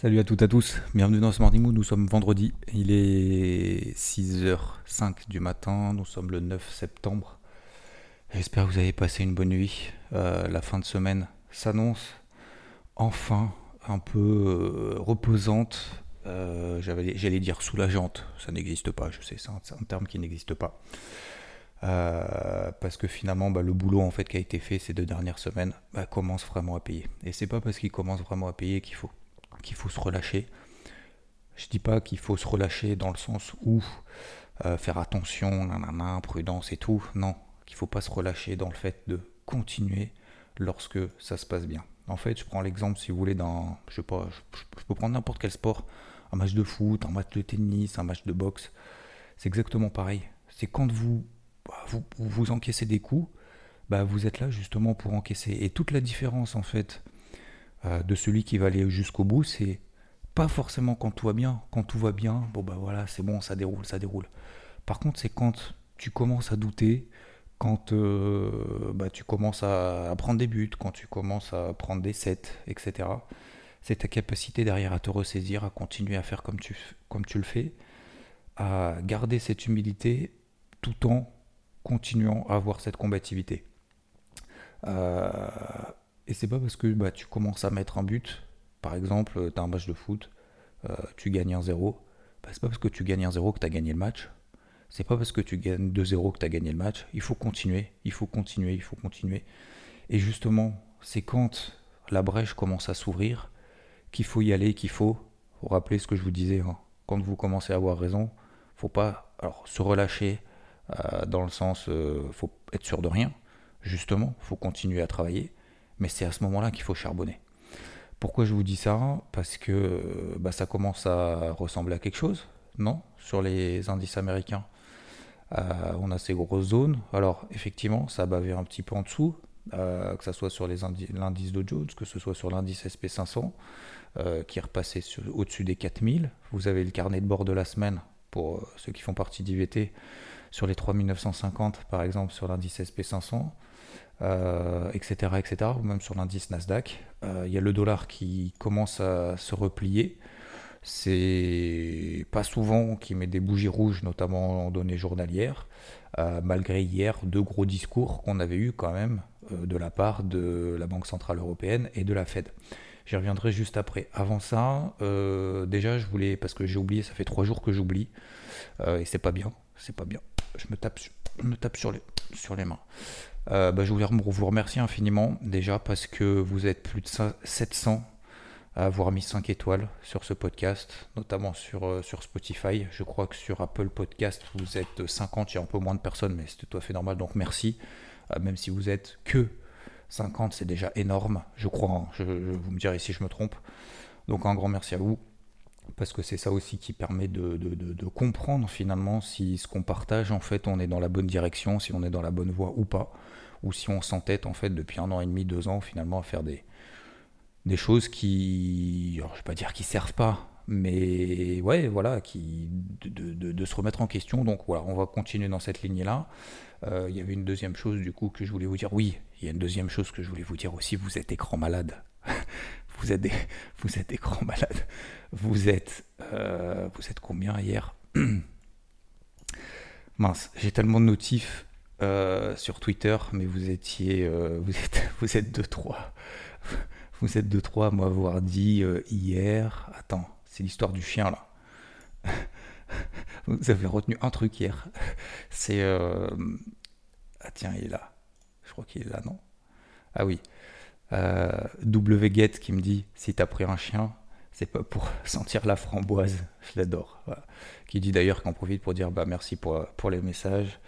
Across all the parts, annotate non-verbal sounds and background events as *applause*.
Salut à toutes et à tous, bienvenue dans ce Morning Mood, nous sommes vendredi, il est 6h05 du matin, nous sommes le 9 septembre. J'espère que vous avez passé une bonne nuit. Euh, la fin de semaine s'annonce enfin un peu euh, reposante, euh, j'allais dire soulageante, ça n'existe pas, je sais, c'est un, terme qui n'existe pas. Parce que finalement bah, le boulot en fait qui a été fait ces deux dernières semaines bah, commence vraiment à payer. Et c'est pas parce qu'il commence vraiment à payer qu'il faut qu'il faut se relâcher. Je dis pas qu'il faut se relâcher dans le sens où euh, faire attention, nanana, prudence et tout. Non, qu'il faut pas se relâcher dans le fait de continuer lorsque ça se passe bien. En fait, je prends l'exemple, si vous voulez, d'un, je sais pas, je, peux prendre n'importe quel sport, un match de foot, un match de tennis, un match de boxe. C'est exactement pareil. C'est quand vous, bah, vous, vous encaissez des coups, bah, vous êtes là justement pour encaisser. Et toute la différence, en fait, euh, de celui qui va aller jusqu'au bout, c'est pas forcément quand tout va bien. Quand tout va bien, bon bah voilà, c'est bon, ça déroule, ça déroule. Par contre, c'est quand tu commences à douter, quand euh, bah, tu commences à, prendre des buts, quand tu commences à prendre des sets, etc. C'est ta capacité derrière à te ressaisir, à continuer à faire comme tu, comme tu le fais, à garder cette humilité tout en continuant à avoir cette combativité. Euh, et c'est pas parce que bah, tu commences à mettre un but, par exemple, tu as un match de foot, euh, tu gagnes 1-0, bah, c'est pas parce que tu gagnes 1-0 que tu as gagné le match. C'est pas parce que tu gagnes 2-0 que tu as gagné le match. Il faut continuer, il faut continuer, il faut continuer. Et justement, c'est quand la brèche commence à s'ouvrir qu'il faut y aller, qu'il faut vous rappeler ce que je vous disais. hein. Quand vous commencez à avoir raison, faut pas alors, se relâcher euh, dans le sens, euh, faut être sûr de rien. Justement, faut continuer à travailler mais c'est à ce moment-là qu'il faut charbonner. Pourquoi je vous dis ça? Parce que euh, bah, ça commence à ressembler à quelque chose, non? Sur les indices américains, Euh, on a ces grosses zones. Alors, effectivement, ça bavé un petit peu en dessous, euh, que ce soit sur l'indice Dow Jones, que ce soit sur l'indice SP500, euh, qui est repassé au-dessus des 4000. Vous avez le carnet de bord de la semaine pour ceux qui font partie d'IVT sur les 3950, par exemple, sur l'indice SP500 euh, etc., etc., ou même sur l'indice Nasdaq. Euh, Il y a le dollar qui commence à se replier. C'est pas souvent qu'il met des bougies rouges, notamment en données journalières, euh, malgré hier deux gros discours qu'on avait eu quand même de la part de la Banque Centrale Européenne et de la Fed. J'y reviendrai juste après. Avant ça, déjà, je voulais, parce que j'ai oublié, ça fait trois jours que j'oublie, et c'est pas bien, c'est pas bien. Je me tape, sur les mains. Euh, bah, je voulais vous remercier infiniment déjà parce que vous êtes plus de cin- 700 à avoir mis 5 étoiles sur ce podcast, notamment sur, euh, sur Spotify. Je crois que sur Apple Podcast, vous êtes 50, il y a un peu moins de personnes, mais c'est tout à fait normal, donc merci. Euh, même si vous êtes que 50, c'est déjà énorme, je crois. hein. Je- vous me direz si je me trompe. Donc un grand merci à vous parce que c'est ça aussi qui permet de- de comprendre finalement si ce qu'on partage en fait on est dans la bonne direction, si on est dans la bonne voie ou pas, ou si on s'entête en fait depuis un an et demi, deux ans finalement à faire des, des choses qui, alors, je vais pas dire qui servent pas, mais ouais voilà, qui de, de- se remettre en question. Donc voilà, on va continuer dans cette lignée là. il y avait une deuxième chose du coup que je voulais vous dire. Oui, il y a une deuxième chose que je voulais vous dire aussi. Vous êtes écran malade. *laughs* vous êtes des, vous êtes écran malade. Vous êtes, euh, vous êtes combien hier? *clears throat* Mince, j'ai tellement de notifs euh, sur Twitter, mais vous étiez, euh, *laughs* vous êtes, vous deux trois, *laughs* vous êtes deux trois à m'avoir dit euh, hier. Attends, c'est l'histoire du chien là. *laughs* vous avez retenu un truc hier. C'est ah tiens, il est là. Je crois qu'il est là, non? Ah oui. WGet qui me dit si t'as pris un chien, c'est pas pour sentir la framboise. Je l'adore. Qui dit d'ailleurs qu'en profite pour dire bah merci pour les messages,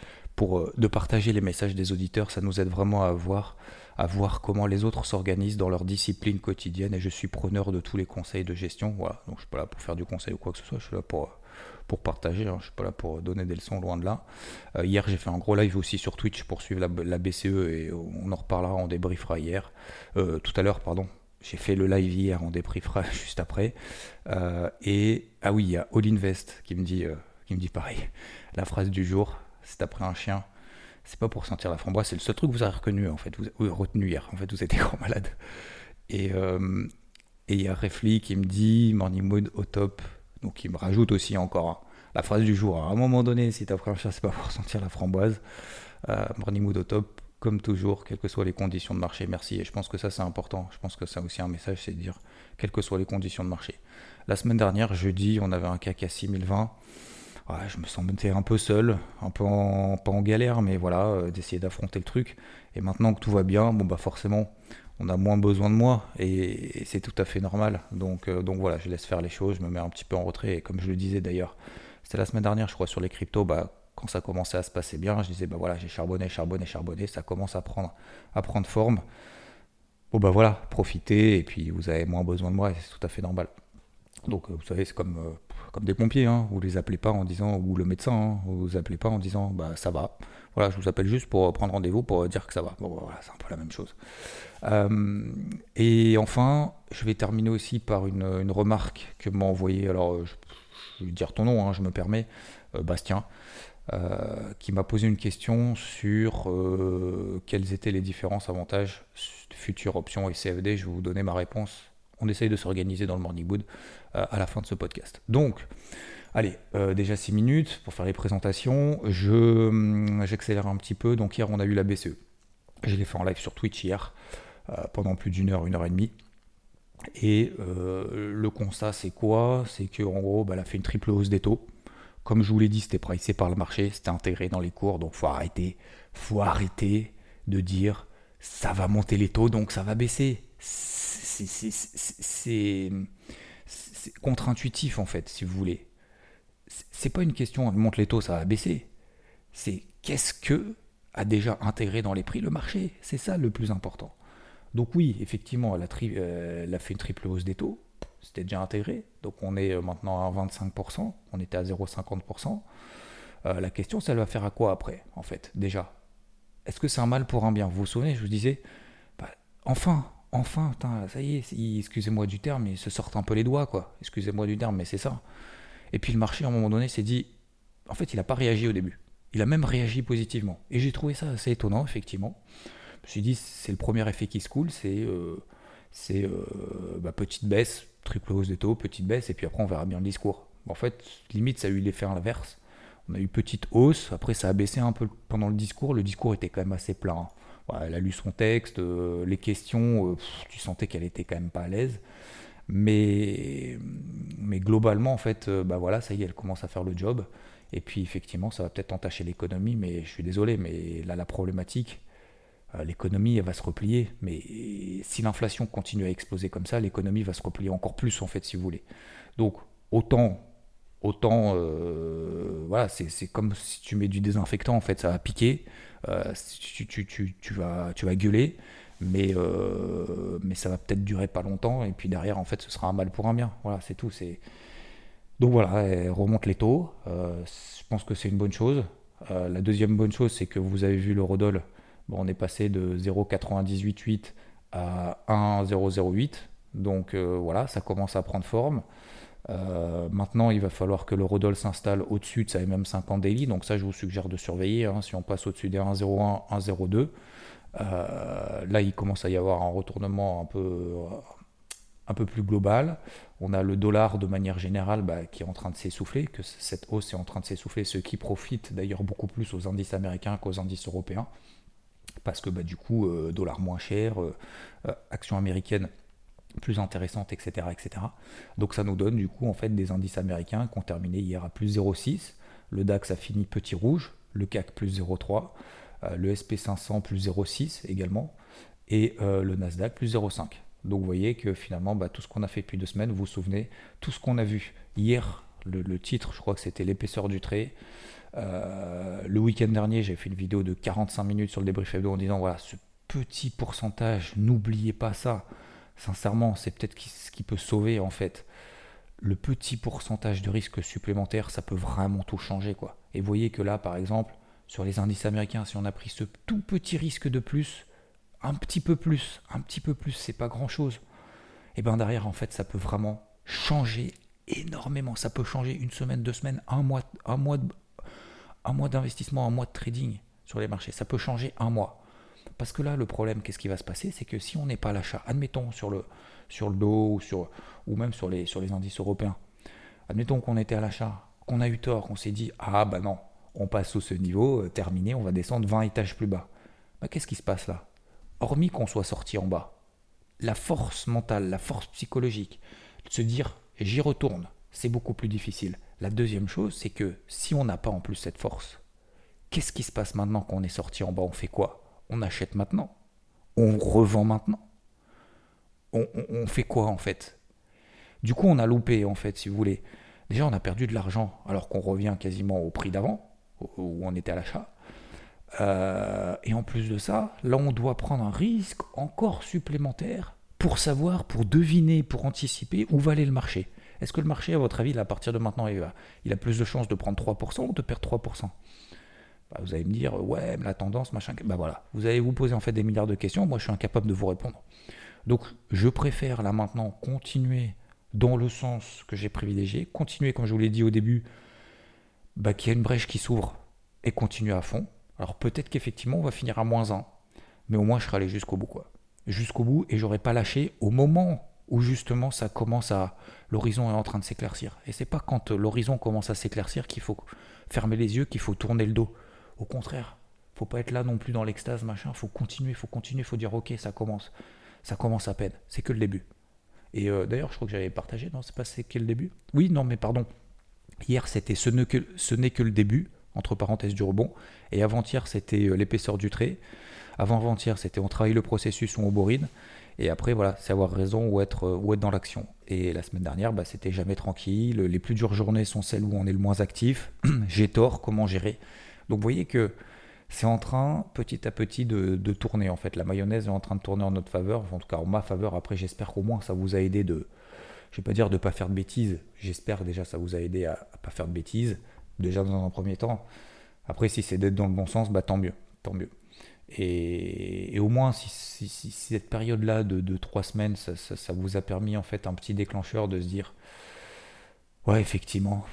euh, de partager les messages des auditeurs. Ça nous aide vraiment à avoir à voir comment les autres s'organisent dans leur discipline quotidienne et je suis preneur de tous les conseils de gestion. Voilà, donc je suis pas là pour faire du conseil ou quoi que ce soit, je suis là pour, pour partager, hein. je suis pas là pour donner des leçons loin de là. Euh, hier j'ai fait un gros live aussi sur Twitch pour suivre la, BCE et on en reparlera, on débriefera hier, euh, tout à l'heure pardon. J'ai fait le live hier, on débriefera *laughs* juste après. Euh, et ah oui, il y a All Invest qui me dit, qui me dit pareil. La phrase du jour, c'est après un chien, c'est pas pour sentir la framboise, c'est le seul truc que vous avez reconnu en fait, vous, retenu hier. En fait, vous étiez grand malade. Et euh, et il y a Refli qui me dit morning mood au top, donc il me rajoute aussi encore hein, la phrase du jour. à un moment donné, si t'as pris un chat, c'est pas pour *laughs* sentir la framboise. Euh, morning mood au top, comme toujours, quelles que soient les conditions de marché. Merci. Et je pense que ça c'est important. Je pense que ça aussi un message, c'est de dire quelles que soient les conditions de marché. La semaine dernière, jeudi, on avait un CAC à 6020 je me sentais un peu seul, un peu en, pas en galère, mais voilà, euh, d'essayer d'affronter le truc. Et maintenant que tout va bien, bon bah forcément, on a moins besoin de moi et, c'est tout à fait normal. Donc, euh, donc voilà, je laisse faire les choses, je me mets un petit peu en retrait. Et comme je le disais d'ailleurs, c'était la semaine dernière, je crois, sur les cryptos, bah, quand ça commençait à se passer bien, je disais, bah voilà, j'ai charbonné, charbonné, charbonné, ça commence à prendre, à prendre forme. Bon bah voilà, profitez et puis vous avez moins besoin de moi et c'est tout à fait normal. Donc euh, vous savez, c'est comme comme des pompiers, hein. vous les appelez pas en disant, ou le médecin, hein, vous les appelez pas en disant, bah ça va. Voilà, je vous appelle juste pour prendre rendez-vous pour dire que ça va. Bon, voilà, c'est un peu la même chose. Euh, et enfin, je vais terminer aussi par une, remarque que m'a envoyé, alors euh, je, vais dire ton nom, hein, je me permets, euh, Bastien. qui m'a posé une question sur quelles étaient les différences, avantages, futures options et CFD. Je vais vous donner ma réponse on essaye de s'organiser dans le Morning Wood euh, à la fin de ce podcast. Donc, allez, euh, déjà 6 minutes pour faire les présentations. Je, hum, j'accélère un petit peu. Donc, hier, on a eu la BCE. Je l'ai fait en live sur Twitch hier, euh, pendant plus d'une heure, une heure et demie. Et le constat, c'est quoi? C'est qu'en gros, bah, elle a fait une triple hausse des taux. Comme je vous l'ai dit, c'était pricé par le marché, c'était intégré dans les cours, donc faut arrêter, faut arrêter de dire ça va monter les taux, donc ça va baisser c'est contre-intuitif en fait, si vous voulez. C'est pas une question de monte les taux, ça va baisser. C'est qu'est-ce que a déjà intégré dans les prix le marché. C'est ça le plus important. Donc oui, effectivement, elle a, euh, elle a fait une triple hausse des taux. C'était déjà intégré. Donc on est euh, maintenant à 25%. On était à 0,50%. Euh, la question, ça va faire à quoi après, en fait, déjà? Est-ce que c'est un mal pour un bien? Vous vous souvenez, je vous disais, bah, enfin, enfin, ça y est, excusez-moi du terme, ils se sortent un peu les doigts, quoi. Excusez-moi du terme, mais c'est ça. Et puis le marché, à un moment donné, s'est dit, en fait, il n'a pas réagi au début. Il a même réagi positivement. Et j'ai trouvé ça assez étonnant, effectivement. Je me suis dit, c'est le premier effet qui se coule, c'est euh, euh, bah, petite baisse, triple hausse des taux, petite baisse, et puis après, on verra bien le discours. En fait, limite, ça a eu l'effet inverse. On a eu petite hausse, après, ça a baissé un peu pendant le discours. Le discours était quand même assez plat. Hein elle a lu son texte, euh, les questions, euh, tu sentais qu'elle était quand même pas à l'aise. Mais, globalement, en fait, euh, bah voilà, ça y est, elle commence à faire le job. Et puis, effectivement, ça va peut-être entacher l'économie, mais je suis désolé, mais là, la problématique, l'économie, elle va se replier. Mais si l'inflation continue à exploser comme ça, l'économie va se replier encore plus, en fait, si vous voulez. Donc, autant autant voilà c'est comme si tu mets du désinfectant en fait ça va piquer euh, tu, vas, gueuler, mais, euh, mais ça va peut-être durer pas longtemps, et puis derrière, en fait, ce sera un mal pour un bien. Voilà, c'est tout. Donc voilà, remonte les taux. Euh, je pense que c'est une bonne chose. la deuxième bonne chose, c'est que vous avez vu le Rodol. Bon, on est passé de 0,988 à 1,008. Donc voilà, ça commence à prendre forme. Euh, maintenant, il va falloir que le Rodol s'installe au-dessus de sa MM50 daily. Donc ça, je vous suggère de surveiller. Hein. si on passe au-dessus des 1,01, 1,02, euh, là, il commence à y avoir un retournement un peu, euh, un peu plus global. On a le dollar de manière générale bah, qui est en train de s'essouffler, que cette hausse est en train de s'essouffler, ce qui profite d'ailleurs beaucoup plus aux indices américains qu'aux indices européens. Parce que bah, du coup, dollar moins cher, action américaine plus intéressante, etc., etc. Donc ça nous donne du coup en fait des indices américains qui ont terminé hier à plus 0,6. Le DAX a fini petit rouge, le CAC plus 0,3, euh, le SP500 plus 0,6 également, et euh, le Nasdaq plus 0,5. Donc vous voyez que finalement bah, tout ce qu'on a fait depuis deux semaines, vous vous souvenez, tout ce qu'on a vu hier, le, titre je crois que c'était l'épaisseur du trait. Euh, le week-end dernier j'ai fait une vidéo de 45 minutes sur le débrief hebdo en disant voilà petit pourcentage, n'oubliez pas ça. Sincèrement, c'est peut-être ce qui peut sauver en fait. Le petit pourcentage de risque supplémentaire, ça peut vraiment tout changer quoi. Et voyez que là, par exemple, sur les indices américains, si on a pris ce tout petit risque de plus, un petit peu plus, un petit peu plus, c'est pas grand chose. Et bien derrière, en fait, ça peut vraiment changer énormément. Ça peut changer une semaine, deux semaines, un mois, un mois, un mois d'investissement, un mois de trading sur les marchés. Ça peut changer un mois. Parce que là, le problème, qu'est-ce qui va se passer? C'est que si on n'est pas à l'achat, admettons sur le, sur le dos ou, sur, ou même sur les, sur les indices européens, admettons qu'on était à l'achat, qu'on a eu tort, qu'on s'est dit Ah bah non, on passe sous ce niveau, euh, terminé, on va descendre 20 étages plus bas. Bah, qu'est-ce qui se passe là? Hormis qu'on soit sorti en bas, la force mentale, la force psychologique, de se dire j'y retourne, c'est beaucoup plus difficile. La deuxième chose, c'est que si on n'a pas en plus cette force, qu'est-ce qui se passe maintenant qu'on est sorti en bas? On fait quoi? On achète maintenant On revend maintenant on, fait quoi en fait? Du coup, on a loupé en fait, si vous voulez. Déjà, on a perdu de l'argent alors qu'on revient quasiment au prix d'avant, où on était à l'achat. Euh, et en plus de ça, là, on doit prendre un risque encore supplémentaire pour savoir, pour deviner, pour anticiper où va aller le marché. Est-ce que le marché, à votre avis, à partir de maintenant, il, va, il a plus de chances de prendre 3% ou de perdre 3% bah, Vous allez me dire, ouais, mais la tendance, machin. Bah voilà, vous allez vous poser en fait des milliards de questions. Moi, je suis incapable de vous répondre. Donc, je préfère là maintenant continuer dans le sens que j'ai privilégié, continuer, comme je vous l'ai dit au début, bah, qu'il y a une brèche qui s'ouvre et continuer à fond. Alors peut-être qu'effectivement on va finir à moins 1, mais au moins je serai allé jusqu'au bout quoi. Jusqu'au bout et j'aurais pas lâché au moment où justement ça commence à l'horizon est en train de s'éclaircir. Et c'est pas quand l'horizon commence à s'éclaircir qu'il faut fermer les yeux, qu'il faut tourner le dos. Au contraire, faut pas être là non plus dans l'extase machin, faut continuer, faut continuer, faut dire OK, ça commence. Ça commence à peine, c'est que le début. Et euh, d'ailleurs, je crois que j'avais partagé, non, c'est pas c'est que le début? Oui, non, mais pardon. Hier, c'était ce n'est que, le début entre parenthèses du rebond. Et avant-hier, c'était euh, l'épaisseur du trait. Avant-avant-hier, c'était on travaille le processus on borine. Et après, voilà, c'est avoir raison ou être, euh, ou dans l'action. Et la semaine dernière, bah, c'était jamais tranquille. Les plus dures journées sont celles où on est le moins actif. *clears throat* J'ai tort, comment gérer? Donc vous voyez que c'est en train, petit à petit, de, tourner. En fait, la mayonnaise est en train de tourner en notre faveur, en tout cas en ma faveur. Après, j'espère qu'au moins ça vous a aidé de, je vais pas dire de pas faire de bêtises. J'espère déjà ça vous a aidé à, à pas faire de bêtises déjà dans un premier temps. Après, si c'est d'être dans le bon sens, bah, tant mieux. Tant mieux. Et, au moins, si, cette période-là de, trois semaines, ça, vous a permis en fait un petit déclencheur de se dire Ouais, effectivement,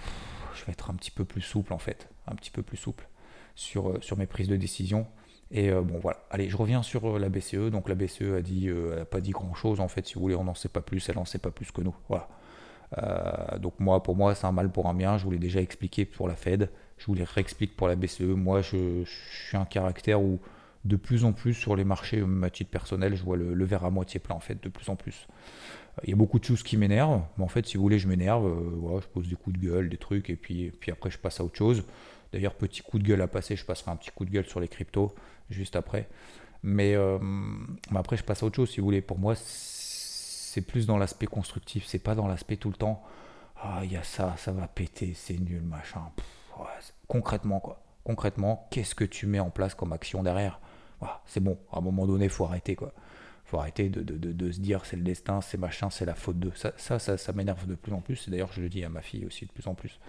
je vais être un petit peu plus souple en fait, un petit peu plus souple sur, euh, sur mes prises de décision. Et euh, bon, voilà. Allez, je reviens sur euh, la BCE. Donc, la BCE a dit, pas dit grand chose en fait. Si vous voulez, on n'en sait pas plus. Elle n'en sait pas plus que nous. Voilà. Donc moi, pour moi, c'est un mal pour un bien. Je vous l'ai déjà expliqué pour la Fed. Je vous l'ai réexplique pour la BCE. Moi, je, suis un caractère où de plus en plus sur les marchés, même à titre personnel, je vois le, verre à moitié plein en fait, de plus en plus. Il y a beaucoup de choses qui m'énervent, mais en fait, si vous voulez, je m'énerve. Voilà, je pose des coups de gueule, des trucs, et puis, puis après, je passe à autre chose. D'ailleurs, petit coup de gueule à passer, je passerai un petit coup de gueule sur les cryptos juste après. Mais, mais après, je passe à autre chose, si vous voulez. Pour moi, c'est plus dans l'aspect constructif, c'est pas dans l'aspect tout le temps. Ah, il y a ça, ça va péter, c'est nul, machin. concrètement, quoi. Concrètement, qu'est-ce que tu mets en place comme action derrière? C'est bon, à un moment donné, faut arrêter, quoi. faut arrêter de, se dire c'est le destin, c'est machin, c'est la faute de. Ça, ça, ça, m'énerve de plus en plus. D'ailleurs, je le dis à ma fille aussi de plus en plus.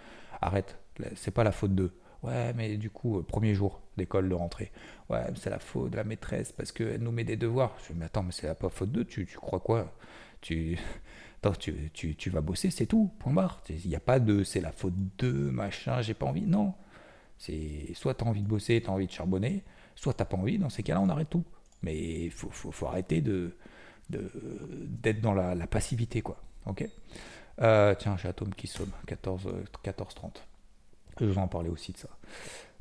Arrête, c'est pas la faute de. Ouais, mais du coup, euh, premier jour d'école de rentrée. Ouais, c'est la faute de la maîtresse parce qu'elle nous met des devoirs. Je dis, mais attends, mais c'est la pas faute de. Tu, tu crois quoi? *laughs* Tu, tu, tu, vas bosser, c'est tout, point barre. Il n'y a pas de c'est la faute de machin, j'ai pas envie. Non. C'est soit tu as envie de bosser, tu as envie de charbonner, soit tu pas envie, dans ces cas-là, on arrête tout. Mais il faut, faut, faut, arrêter de d'être dans la, passivité, quoi. Ok? Euh, Tiens, j'ai Atom qui somme, 14, 14 Je vous en parlais aussi de ça.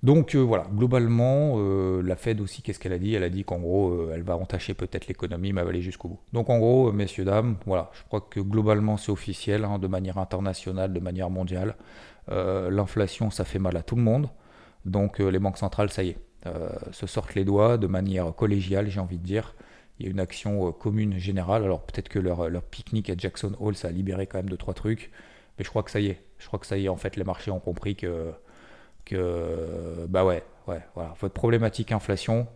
Donc euh, voilà, globalement, euh, la Fed aussi, qu'est-ce qu'elle a dit? Elle a dit qu'en gros, euh, elle va entacher peut-être l'économie, mais elle va aller jusqu'au bout. Donc en gros, messieurs, dames, voilà, je crois que globalement c'est officiel, hein, de manière internationale, de manière mondiale. L'inflation, ça fait mal à tout le monde. Donc les banques centrales, ça y est, se sortent les doigts de manière collégiale, j'ai envie de dire. Il y a une action commune générale. Alors peut-être que leur, leur pique-nique à Jackson Hole, ça a libéré quand même deux, trois trucs. Mais je crois que ça y est. Je crois que ça y est, en fait, les marchés ont compris que bah ouais, ouais, voilà. Votre problématique inflation,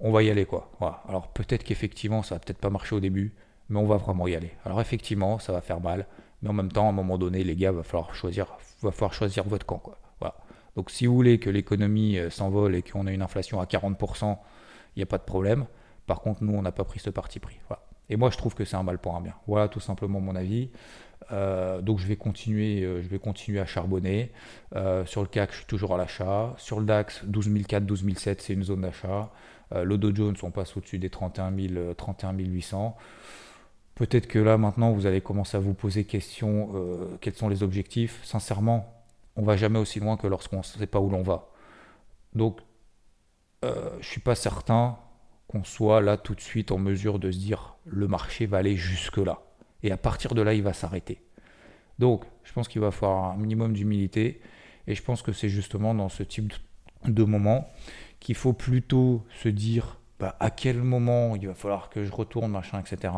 on va y aller quoi. Voilà. Alors peut-être qu'effectivement ça va peut-être pas marcher au début, mais on va vraiment y aller. Alors effectivement ça va faire mal, mais en même temps à un moment donné les gars va falloir choisir, va falloir choisir votre camp quoi. Voilà. Donc si vous voulez que l'économie euh, s'envole et qu'on ait une inflation à 40%, il n'y a pas de problème. Par contre nous on n'a pas pris ce parti pris. Et moi je trouve que c'est un mal pour un bien. Voilà tout simplement mon avis. Euh, donc je vais continuer, euh, je vais continuer à charbonner. sur le CAC, je suis toujours à l'achat. Sur le DAX, 12004, 12007, c'est une zone d'achat. Euh, le Dow Jones, on passe au-dessus des 31, 000, 31 800. Peut-être que là, maintenant, vous allez commencer à vous poser question euh, quels sont les objectifs. Sincèrement, on va jamais aussi loin que lorsqu'on ne sait pas où l'on va. Donc, euh, je ne suis pas certain qu'on soit là tout de suite en mesure de se dire le marché va aller jusque-là. Et à partir de là, il va s'arrêter. Donc, je pense qu'il va falloir un minimum d'humilité. Et je pense que c'est justement dans ce type de moment qu'il faut plutôt se dire bah, à quel moment il va falloir que je retourne, machin, etc.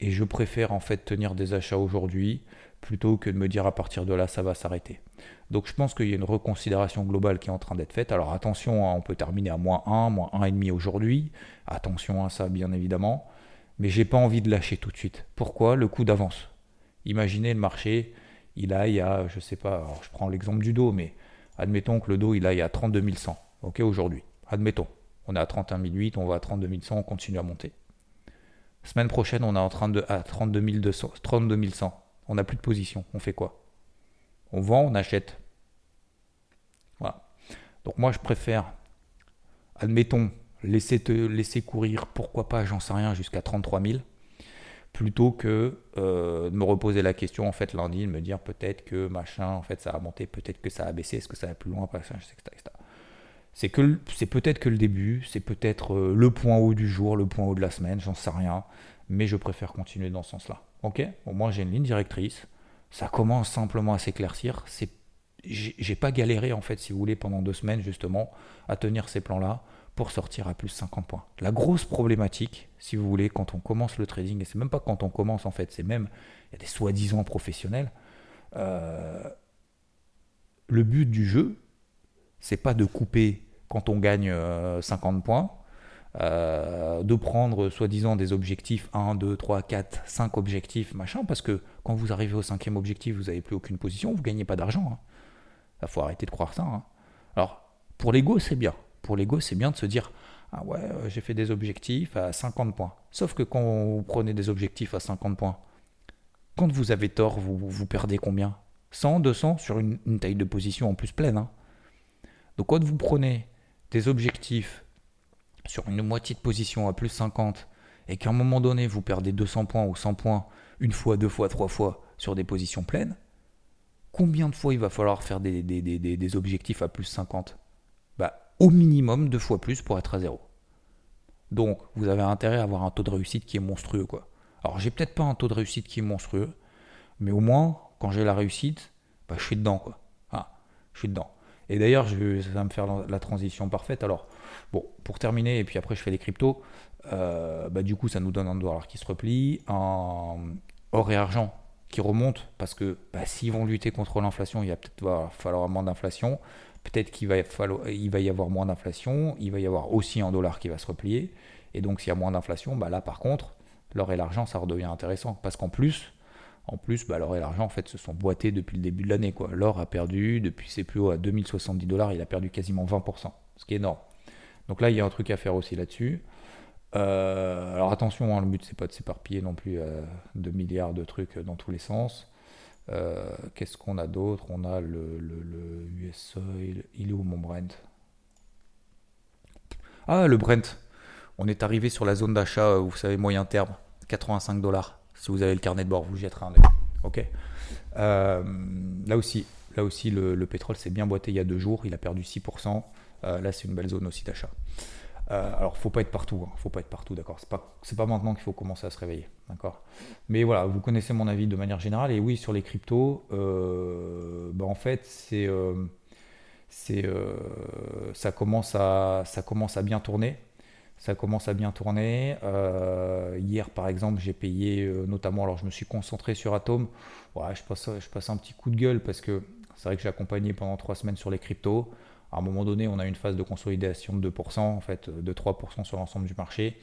Et je préfère en fait tenir des achats aujourd'hui plutôt que de me dire à partir de là ça va s'arrêter. Donc je pense qu'il y a une reconsidération globale qui est en train d'être faite. Alors attention, hein, on peut terminer à moins 1, moins 1,5 aujourd'hui. Attention à ça bien évidemment. Mais j'ai pas envie de lâcher tout de suite. Pourquoi? Le coup d'avance. Imaginez le marché, il aille à, je sais pas, je prends l'exemple du dos, mais admettons que le dos il aille à 32 100 ok, aujourd'hui, admettons, on est à 31 008, on va à 32 100, on continue à monter. Semaine prochaine, on est en train de, à 32 200, 32 100, on n'a plus de position, on fait quoi? On vend, on achète. Voilà. Donc moi, je préfère, admettons, laisser, te, laisser courir, pourquoi pas, j'en sais rien, jusqu'à 33 000 plutôt que euh, de me reposer la question en fait lundi, de me dire peut-être que machin, en fait ça a monté, peut-être que ça a baissé, est-ce que ça va plus loin, machin, etc. etc c'est que c'est peut-être que le début, c'est peut-être euh, le point haut du jour, le point haut de la semaine, j'en sais rien, mais je préfère continuer dans ce sens-là. Ok? Au moins j'ai une ligne directrice, ça commence simplement à s'éclaircir. C'est, j'ai pas galéré en fait, si vous voulez, pendant deux semaines justement à tenir ces plans-là pour sortir à plus 50 points. La grosse problématique, si vous voulez, quand on commence le trading, et c'est même pas quand on commence en fait, c'est même il y a des soi-disant professionnels. Euh, le but du jeu, c'est pas de couper quand on gagne 50 euh, points, euh, de prendre soi-disant des objectifs 1, 2, 3, 4, 5 objectifs, machin, parce que quand vous arrivez au cinquième objectif, vous n'avez plus aucune position, vous ne gagnez pas d'argent. Il hein. faut arrêter de croire ça. Hein. Alors, pour l'ego, c'est bien. Pour l'ego, c'est bien de se dire Ah ouais, euh, j'ai fait des objectifs à 50 points. Sauf que quand vous prenez des objectifs à 50 points, quand vous avez tort, vous, vous perdez combien? 100, 200 sur une, taille de position en plus pleine. Hein. Donc quand vous prenez des objectifs sur une moitié de position à plus 50 et qu'à un moment donné vous perdez 200 points ou 100 points une fois, deux fois, trois fois sur des positions pleines, combien de fois il va falloir faire des, objectifs à plus 50 bah, Au minimum deux fois plus pour être à zéro. Donc vous avez intérêt à avoir un taux de réussite qui est monstrueux. quoi. Alors j'ai peut-être pas un taux de réussite qui est monstrueux, mais au moins quand j'ai la réussite, bah, je suis dedans. quoi. Ah, je suis dedans. Et d'ailleurs, ça va me faire la transition parfaite. Alors, bon, pour terminer, et puis après je fais les cryptos, euh, bah, du coup, ça nous donne un dollar qui se replie, un or et argent qui remonte, parce que bah, s'ils vont lutter contre l'inflation, il va peut-être falloir moins d'inflation. Peut-être qu'il va, il va y avoir moins d'inflation, il va y avoir aussi un dollar qui va se replier. Et donc, s'il y a moins d'inflation, bah, là, par contre, l'or et l'argent, ça redevient intéressant. Parce qu'en plus, en plus, bah, l'or et l'argent en fait, se sont boités depuis le début de l'année. L'or a perdu, depuis ses plus hauts à 2070 dollars, il a perdu quasiment 20%, ce qui est énorme. Donc là, il y a un truc à faire aussi là-dessus. Euh, alors attention, hein, le but c'est pas de s'éparpiller non plus à 2 milliards de trucs dans tous les sens. Euh, qu'est-ce qu'on a d'autre? On a le, le, US il est où mon Brent? Ah, le Brent. On est arrivé sur la zone d'achat, vous savez, moyen terme, 85 dollars. Si vous avez le carnet de bord, vous jetterez un œil. Ok. Euh, là aussi, là aussi le, pétrole s'est bien boité il y a deux jours. Il a perdu 6%. Euh, là, c'est une belle zone aussi d'achat. Euh, alors, faut pas être partout, hein. faut pas être partout, d'accord. C'est pas, c'est pas maintenant qu'il faut commencer à se réveiller, d'accord. Mais voilà, vous connaissez mon avis de manière générale. Et oui, sur les cryptos, euh, bah, en fait, c'est, c'est, ça commence à, ça commence à bien tourner ça commence à bien tourner. Euh, hier, par exemple, j'ai payé euh, notamment, alors je me suis concentré sur Atom. Ouais, je, passe, je passe un petit coup de gueule parce que c'est vrai que j'ai accompagné pendant trois semaines sur les cryptos. À un moment donné, on a une phase de consolidation de 2%, en fait, de 3% sur l'ensemble du marché.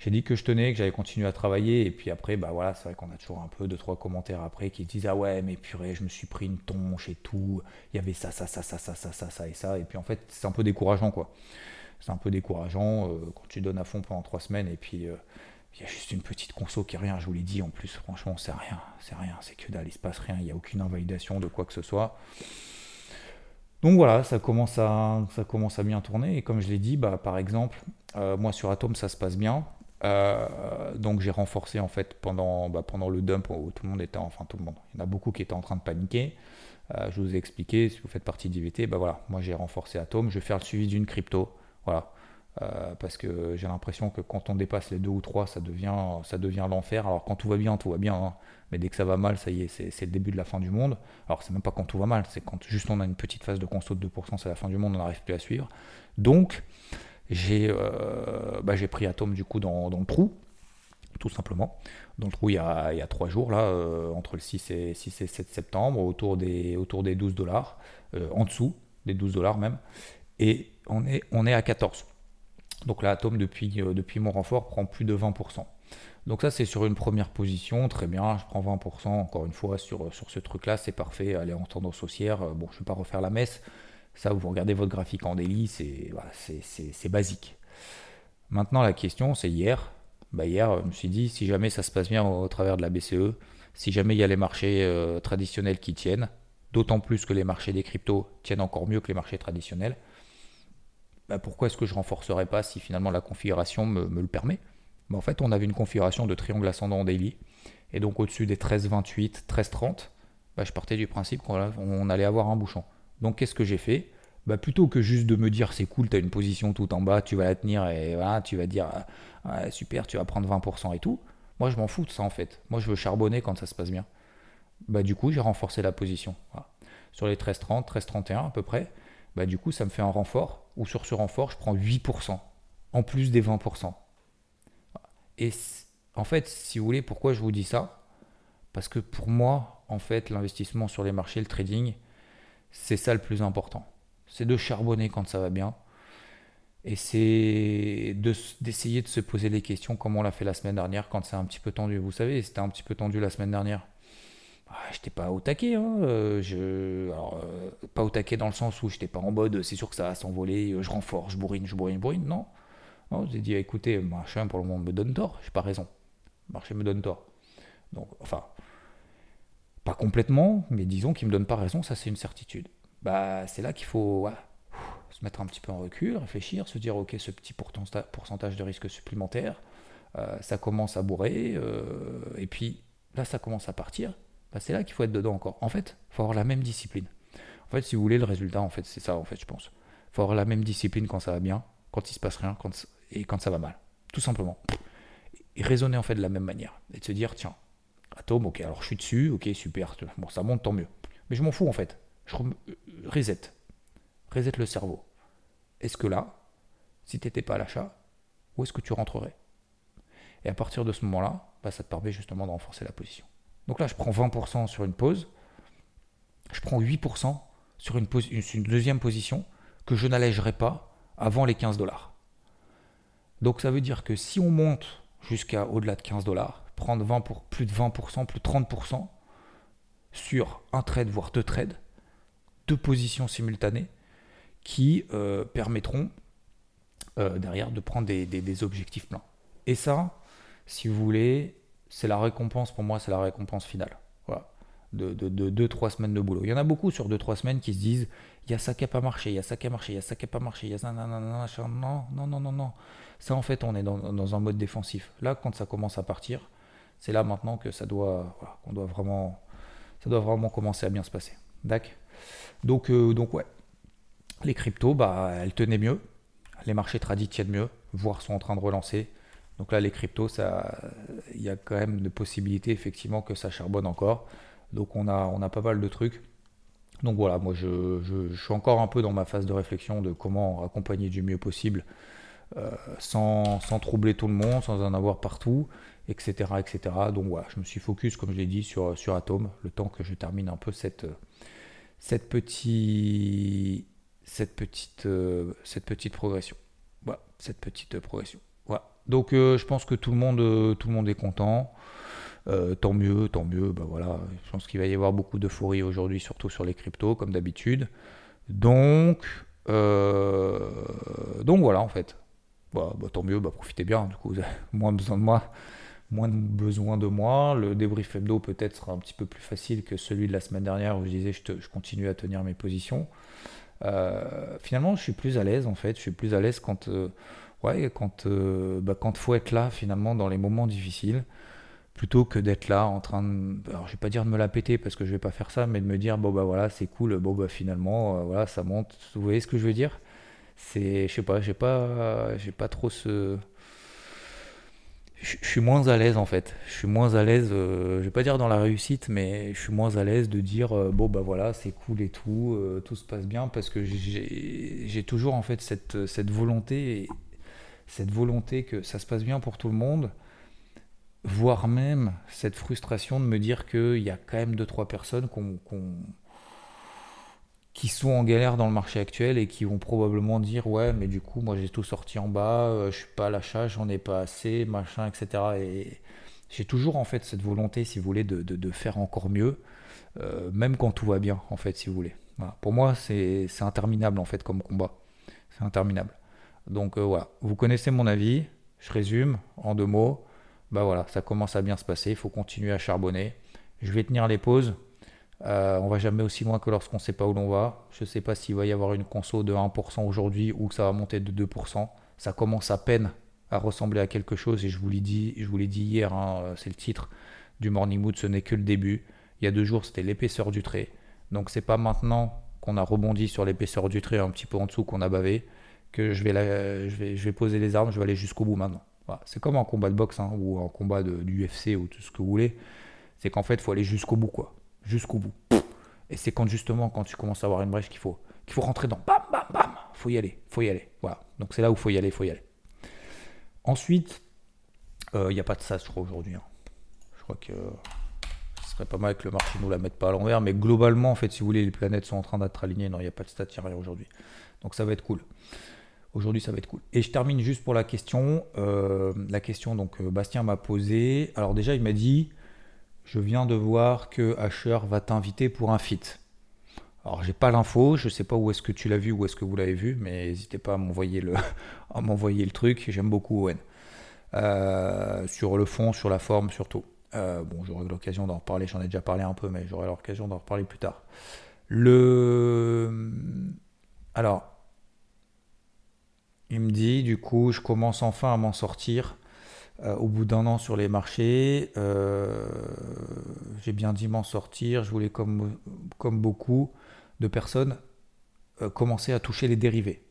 J'ai dit que je tenais, que j'allais continuer à travailler, et puis après, bah voilà, c'est vrai qu'on a toujours un peu deux, trois commentaires après qui disent Ah ouais, mais purée, je me suis pris une tonche et tout, il y avait ça, ça, ça, ça, ça, ça, ça, ça et ça, et puis en fait, c'est un peu décourageant, quoi. C'est un peu décourageant euh, quand tu donnes à fond pendant trois semaines, et puis. Euh, il y a juste une petite conso qui est rien, je vous l'ai dit en plus, franchement, c'est rien, c'est rien, c'est que dalle, il se passe rien, il n'y a aucune invalidation de quoi que ce soit. Donc voilà, ça commence à, ça bien tourner. Et comme je l'ai dit, bah, par exemple, euh, moi sur Atom, ça se passe bien. Euh, donc j'ai renforcé en fait pendant, bah, pendant le dump où tout le monde était, enfin tout le monde, il y en a beaucoup qui étaient en train de paniquer. Euh, je vous ai expliqué, si vous faites partie d'IVT, bah voilà, moi j'ai renforcé Atom, je vais faire le suivi d'une crypto. Voilà. Parce que j'ai l'impression que quand on dépasse les deux ou trois, ça devient, ça devient l'enfer. Alors quand tout va bien, tout va bien. Hein. Mais dès que ça va mal, ça y est, c'est le début de la fin du monde. Alors c'est même pas quand tout va mal, c'est quand juste on a une petite phase de conso de 2%, c'est la fin du monde, on n'arrive plus à suivre. Donc j'ai euh, bah, pris Atom du coup dans, le trou, tout simplement. Dans le trou il y a, il 3 jours, là, euh, entre le 6 et, 6 et 7 septembre, autour des, autour des 12 dollars, euh, en dessous des 12 dollars même. Et on est, on est à 14. Donc là, Atom, depuis, depuis mon renfort, prend plus de 20%. Donc ça, c'est sur une première position, très bien, je prends 20% encore une fois sur, sur ce truc-là, c'est parfait, allez en tendance haussière, bon, je ne vais pas refaire la messe, ça, vous regardez votre graphique en daily, c'est basique. Maintenant, la question, c'est hier, bah hier, je me suis dit, si jamais ça se passe bien au, travers de la BCE, si jamais il y a les marchés euh, traditionnels qui tiennent, d'autant plus que les marchés des cryptos tiennent encore mieux que les marchés traditionnels, bah pourquoi est-ce que je renforcerai pas si finalement la configuration me, le permet? En fait, on avait une configuration de triangle ascendant en daily. Et donc au-dessus des 13,28, 13,30, bah, je partais du principe qu'on allait avoir un bouchon. Donc qu'est-ce que j'ai fait? Bah, Plutôt que juste de me dire c'est cool, tu as une position tout en bas, tu vas la tenir et voilà, tu vas dire ah, super, tu vas prendre 20% et tout. Moi je m'en fous de ça en fait. Moi je veux charbonner quand ça se passe bien. Bah, du coup j'ai renforcé la position. Sur les 13,30, 13,31 à peu près, bah, du coup ça me fait un renfort. Ou sur ce renfort je prends 8% en plus des 20%. Et en fait, si vous voulez, pourquoi je vous dis ça? Parce que pour moi, en fait, l'investissement sur les marchés, le trading, c'est ça le plus important. C'est de charbonner quand ça va bien. Et c'est d'essayer de, se poser les questions comme on l'a fait la semaine dernière quand c'est un petit peu tendu. Vous savez, c'était un petit peu tendu la semaine dernière. Ah, je n'étais pas au taquet. Hein. Euh, je, alors, euh, pas au taquet dans le sens où je n'étais pas en mode c'est sûr que ça va s'envoler, je renforce, je bourrine, je bourrine, je bourrine. Non. J'ai dit, écoutez, marché pour le moment me donne tort, j'ai pas raison. Marché me donne tort. Donc, enfin, pas complètement, mais disons qu'il me donne pas raison, ça c'est une certitude. Bah, c'est là qu'il faut se mettre un petit peu en recul, réfléchir, se dire, ok, ce petit pourcentage de risque supplémentaire, euh, ça commence à bourrer, euh, et puis là, ça commence à partir. Bah, c'est là qu'il faut être dedans encore. En fait, il faut avoir la même discipline. En fait, si vous voulez, le résultat, en fait, c'est ça, en fait, je pense. Il faut avoir la même discipline quand ça va bien, quand il se passe rien, quand et quand ça va mal. Tout simplement. Et raisonner en fait de la même manière. Et de se dire, tiens, atome, ok, alors je suis dessus, ok, super, bon, ça monte, tant mieux. Mais je m'en fous en fait. Je euh, reset. Reset le cerveau. Est-ce que là, si tu n'étais pas à l'achat, où est-ce que tu rentrerais? Et à partir de ce moment-là, bah, ça te permet justement de renforcer la position. Donc là, je prends 20% sur une pause. Je prends 8% sur une, deuxième position que je n'allégerai pas avant les 15 dollars. Donc ça veut dire que si on monte jusqu'à au-delà de 15 dollars, prendre 20 pour, plus de 20%, plus de 30% sur un trade, voire deux trades, deux positions simultanées qui euh, permettront euh, derrière de prendre des, objectifs pleins. Et ça, si vous voulez, c'est la récompense pour moi, c'est la récompense finale. Voilà. De 2-3 semaines de boulot. Il y en a beaucoup sur 2-3 semaines qui se disent il y a ça qui n'a pas marché, il y a ça qui a marché, il y a ça qui n'a pas marché, il y a ça, non, non, non, non, non, non. Ça, en fait, on est dans, un mode défensif. Là, quand ça commence à partir, c'est là maintenant que ça doit, voilà, doit vraiment, ça doit vraiment commencer à bien se passer. D'accord? Donc, euh, donc, ouais. Les cryptos, bah, elles tenaient mieux. Les marchés tradis tiennent mieux, voire sont en train de relancer. Donc là, les cryptos, il y a quand même de possibilités effectivement que ça charbonne encore. Donc on a, pas mal de trucs. Donc voilà, moi je, je, suis encore un peu dans ma phase de réflexion de comment accompagner du mieux possible euh, sans, troubler tout le monde, sans en avoir partout, etc. etc. Donc voilà, je me suis focus, comme je l'ai dit, sur, sur Atom, le temps que je termine un peu cette, euh, cette petite progression. Voilà, cette petite progression. Donc euh, je pense que tout le monde, euh, tout le monde est content. tant mieux, tant mieux. Bah voilà, je pense qu'il va y avoir beaucoup d'euphorie aujourd'hui, surtout sur les cryptos, comme d'habitude. Donc, donc voilà en fait. Bah, bah, tant mieux, bah, profitez bien. Du coup, vous avez *laughs* moins besoin de moi moins besoin de moi. Le débrief hebdo peut-être sera un petit peu plus facile que celui de la semaine dernière où je disais je, je continue à tenir mes positions. Euh, finalement, je suis plus à l'aise en fait. Je suis plus à l'aise quand, euh, ouais, quand, euh, bah, faut être là finalement dans les moments difficiles, plutôt que d'être là en train de, alors je vais pas dire de me la péter parce que je vais pas faire ça, mais de me dire bon bah voilà c'est cool, bon bah finalement voilà ça monte. Vous voyez ce que je veux dire? C'est, je sais pas, j'ai pas, pas trop ce je, suis moins à l'aise en fait. Je suis moins à l'aise, euh, je vais pas dire dans la réussite, mais je suis moins à l'aise de dire euh, bon bah voilà c'est cool et tout, euh, tout se passe bien parce que j'ai toujours en fait cette, cette volonté, cette volonté que ça se passe bien pour tout le monde, voire même cette frustration de me dire qu'il y a quand même deux trois personnes qu'on qui sont en galère dans le marché actuel et qui vont probablement dire ouais mais du coup moi j'ai tout sorti en bas, euh, je suis pas à l'achat, j'en ai pas assez, machin, etc. Et j'ai toujours en fait cette volonté, si vous voulez, de, de, faire encore mieux, euh, même quand tout va bien en fait, si vous voulez. Pour moi c'est interminable en fait comme combat, c'est interminable. Donc euh, voilà, vous connaissez mon avis, je résume en deux mots. Bah voilà, ça commence à bien se passer, il faut continuer à charbonner. Je vais tenir les pauses, euh, on va jamais aussi loin que lorsqu'on ne sait pas où l'on va. Je ne sais pas s'il va y avoir une conso de 1% aujourd'hui ou que ça va monter de 2%. Ça commence à peine à ressembler à quelque chose et je vous l'ai dit, je vous l'ai dit hier, hein, euh, c'est le titre du Morning Mood, ce n'est que le début. Il y a deux jours, c'était l'épaisseur du trait. Donc c'est pas maintenant qu'on a rebondi sur l'épaisseur du trait un petit peu en dessous qu'on a bavé que je vais, poser les armes, je vais aller jusqu'au bout maintenant. C'est comme un combat de boxe hein, ou un combat de, du UFC ou tout ce que vous voulez. C'est qu'en fait, il faut aller jusqu'au bout. quoi jusqu'au bout. Et c'est quand justement, quand tu commences à avoir une brèche qu'il faut, qu'il faut rentrer dans. Bam, bam, bam. Faut y aller, faut y aller. Voilà. Donc c'est là où faut y aller, faut y aller. Ensuite, il euh, n'y a pas de ça, je crois, aujourd'hui. Hein. Je crois que ce serait pas mal que le marché nous la mette pas à l'envers. Mais globalement, en fait, si vous voulez, les planètes sont en train d'être alignées. Non, il n'y a pas de stat, rien aujourd'hui. Donc ça va être cool. Aujourd'hui, ça va être cool. Et je termine juste pour la question. Euh, la question, donc, euh, Bastien m'a posé. Alors, déjà, il m'a dit je viens de voir que Asher va t'inviter pour un fit. Alors j'ai pas l'info, je sais pas où est-ce que tu l'as vu, où est-ce que vous l'avez vu, mais n'hésitez pas à m'envoyer le, *laughs* à m'envoyer le truc. J'aime beaucoup Owen. Euh, sur le fond, sur la forme surtout. Bon, j'aurai l'occasion d'en reparler, j'en ai déjà parlé un peu, mais j'aurai l'occasion d'en reparler plus tard. Le. Alors, il me dit, du coup, je commence enfin à m'en sortir. Euh, au bout d'un an sur les marchés, euh, j'ai bien dit m'en sortir. Je voulais, comme, beaucoup de personnes, euh, commencer à toucher les dérivés.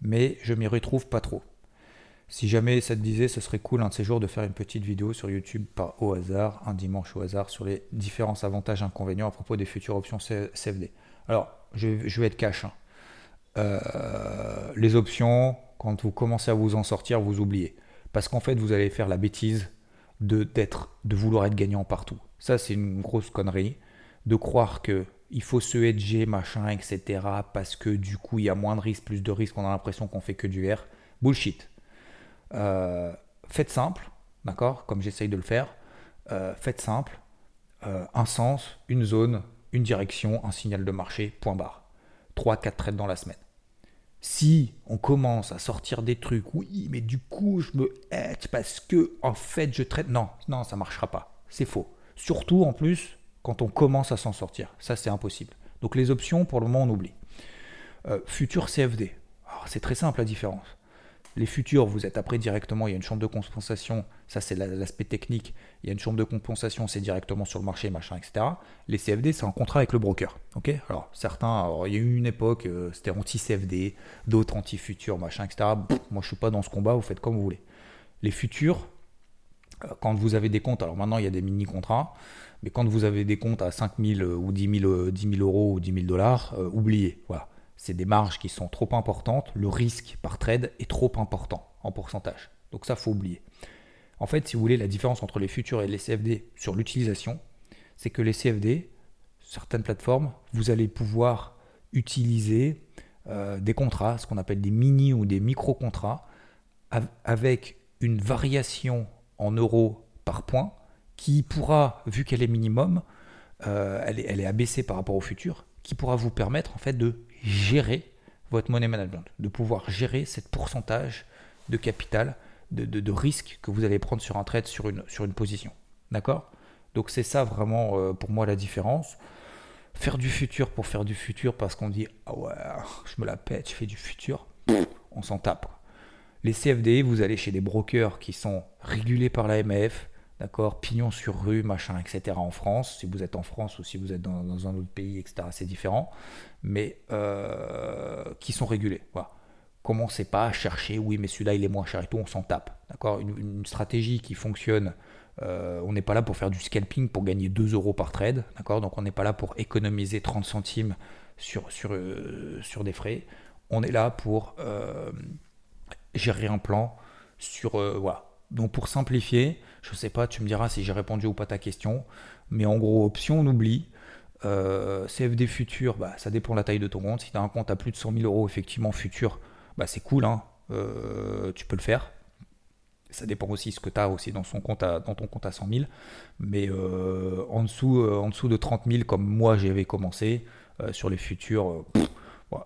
Mais je m'y retrouve pas trop. Si jamais ça te disait, ce serait cool un de ces jours de faire une petite vidéo sur YouTube par au hasard, un dimanche au hasard, sur les différents avantages et inconvénients à propos des futures options CFD. Alors, je, vais être cash. Hein. Les options, quand vous commencez à vous en sortir, vous oubliez. Parce qu'en fait, vous allez faire la bêtise de, d'être, de vouloir être gagnant partout. Ça, c'est une grosse connerie. De croire que il faut se hedger, machin, etc. Parce que du coup, il y a moins de risques, plus de risques, on a l'impression qu'on fait que du R. Bullshit. Euh, faites simple, d'accord Comme j'essaye de le faire. Euh, faites simple. Euh, un sens, une zone, une direction, un signal de marché, point barre. 3-4 trades dans la semaine si on commence à sortir des trucs, oui, mais du coup, je me hête parce que, en fait, je traite. Non, non, ça marchera pas. C'est faux. Surtout, en plus, quand on commence à s'en sortir. Ça, c'est impossible. Donc, les options, pour le moment, on oublie. Euh, futur CFD. C'est très simple la différence. Les futurs, vous êtes après directement, il y a une chambre de compensation, ça c'est l'aspect technique, il y a une chambre de compensation, c'est directement sur le marché, machin, etc. Les CFD, c'est un contrat avec le broker. ok? Alors certains, il y a eu une époque, euh, c'était anti-CFD, d'autres anti-futurs, machin, etc. moi je suis pas dans ce combat, vous faites comme vous voulez. Les futurs, euh, quand vous avez des comptes, alors maintenant il y a des mini-contrats, mais quand vous avez des comptes à 5 000 euh, ou 10 000, 10 000 euros ou 10 000 dollars, oubliez. Voilà c'est des marges qui sont trop importantes, le risque par trade est trop important en pourcentage. Donc ça, faut oublier. En fait, si vous voulez, la différence entre les futurs et les CFD sur l'utilisation, c'est que les CFD, certaines plateformes, vous allez pouvoir utiliser euh, des contrats, ce qu'on appelle des mini ou des micro-contrats, avec une variation en euros par point qui pourra, vu qu'elle est minimum, euh, elle, est, abaissée par rapport au futur, qui pourra vous permettre en fait de gérer votre money management, de pouvoir gérer cette pourcentage de capital, de, de, risque que vous allez prendre sur un trade, sur une, position. D'accord? Donc c'est ça vraiment euh, pour moi la différence. Faire du futur pour faire du futur parce qu'on dit ah ouais, je me la pète, je fais du futur, on s'en tape. Les CFD, vous allez chez des brokers qui sont régulés par la MAF, d'accord, pignon sur rue, machin, etc. en France. Si vous êtes en France ou si vous êtes dans, un autre pays, etc., c'est différent, mais euh, qui sont régulés. Voilà. Commencez pas à chercher, oui, mais celui-là il est moins cher et tout, on s'en tape, d'accord. Une, stratégie qui fonctionne. Euh, on n'est pas là pour faire du scalping pour gagner 2 euros par trade, d'accord Donc on n'est pas là pour économiser 30 centimes sur, sur, euh, sur des frais. On est là pour gérer un plan sur. Voilà. Donc pour simplifier, je sais pas, tu me diras si j'ai répondu ou pas ta question, mais en gros, option, on oublie. Euh, CFD futur, bah, ça dépend de la taille de ton compte. Si tu as un compte à plus de 100 000 euros, effectivement, futur, bah, c'est cool, hein. euh, tu peux le faire. Ça dépend aussi ce que tu as aussi dans, son compte dans ton compte à 100 000. Mais en, dessous, en dessous de 30 000, comme moi j'avais commencé, sur les futurs,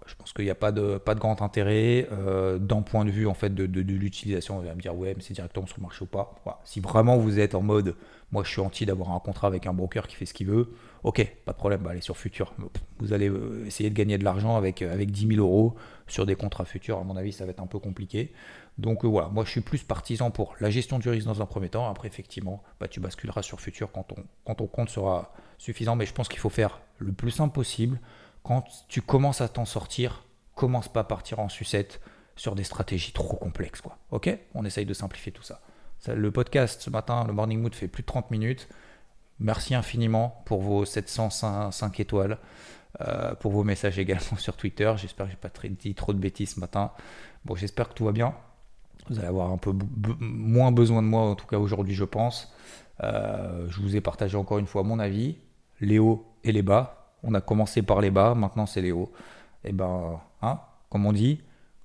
je pense qu'il n'y a pas de, pas de grand intérêt euh, d'un point de vue en fait de, de, l'utilisation. Vous allez me dire ouais, mais c'est directement sur le marché ou pas. Si vraiment vous êtes en mode, moi je suis anti d'avoir un contrat avec un broker qui fait ce qu'il veut, ok, pas de problème, bah, allez sur futur. Vous allez euh, essayer de gagner de l'argent avec, avec 10 000 euros sur des contrats futurs. À mon avis, ça va être un peu compliqué. Donc euh, voilà, moi je suis plus partisan pour la gestion du risque dans un premier temps. Après, effectivement, bah, tu basculeras sur futur quand, on, quand ton compte sera suffisant. Mais je pense qu'il faut faire le plus simple possible quand tu commences à t'en sortir, commence pas à partir en sucette sur des stratégies trop complexes. Quoi. Ok? On essaye de simplifier tout ça. Le podcast ce matin, le Morning Mood fait plus de 30 minutes. Merci infiniment pour vos 705 étoiles, euh, pour vos messages également *laughs* sur Twitter. J'espère que j'ai pas dit trop de bêtises ce matin. Bon, j'espère que tout va bien. Vous allez avoir un peu moins besoin de moi, en tout cas aujourd'hui, je pense. Euh, je vous ai partagé encore une fois mon avis, les hauts et les bas. On a commencé par les bas, maintenant c'est les hauts. Et eh ben, hein, comme on dit,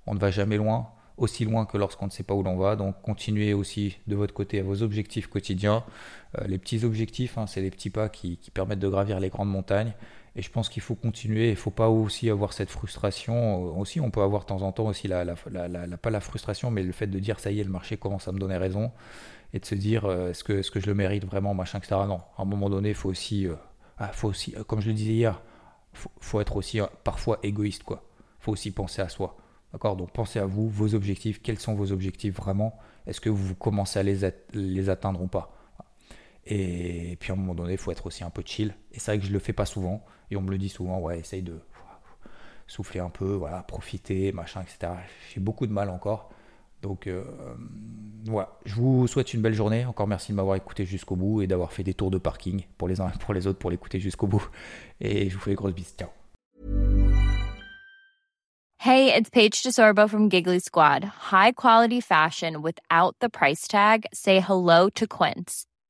on ne va jamais loin, aussi loin que lorsqu'on ne sait pas où l'on va. Donc continuez aussi de votre côté à vos objectifs quotidiens. Euh, les petits objectifs, hein, c'est les petits pas qui, permettent de gravir les grandes montagnes. Et je pense qu'il faut continuer. Il ne faut pas aussi avoir cette frustration. Euh, aussi, on peut avoir de temps en temps aussi la, pas la frustration, mais le fait de dire ça y est, le marché commence à me donner raison et de se dire euh, est-ce que, est -ce que je le mérite vraiment, machin, etc. Non, à un moment donné, il faut aussi ah, faut aussi, euh, comme je le disais hier, faut, faut être aussi euh, parfois égoïste, quoi. Faut aussi penser à soi. D'accord? Donc pensez à vous, vos objectifs, quels sont vos objectifs vraiment? Est-ce que vous commencez à les, atteindre ou pas? Et puis à un moment donné, il faut être aussi un peu chill. Et c'est vrai que je le fais pas souvent. Et on me le dit souvent, ouais, essaye de souffler un peu, voilà, profiter, machin, etc. J'ai beaucoup de mal encore. Donc euh, voilà, je vous souhaite une belle journée. Encore merci de m'avoir écouté jusqu'au bout et d'avoir fait des tours de parking pour les uns et pour les autres pour l'écouter jusqu'au bout. Et je vous fais des grosses bises. Ciao. Hey, it's Paige DeSorbo from Giggly Squad. High quality fashion without the price tag. Say hello to Quince.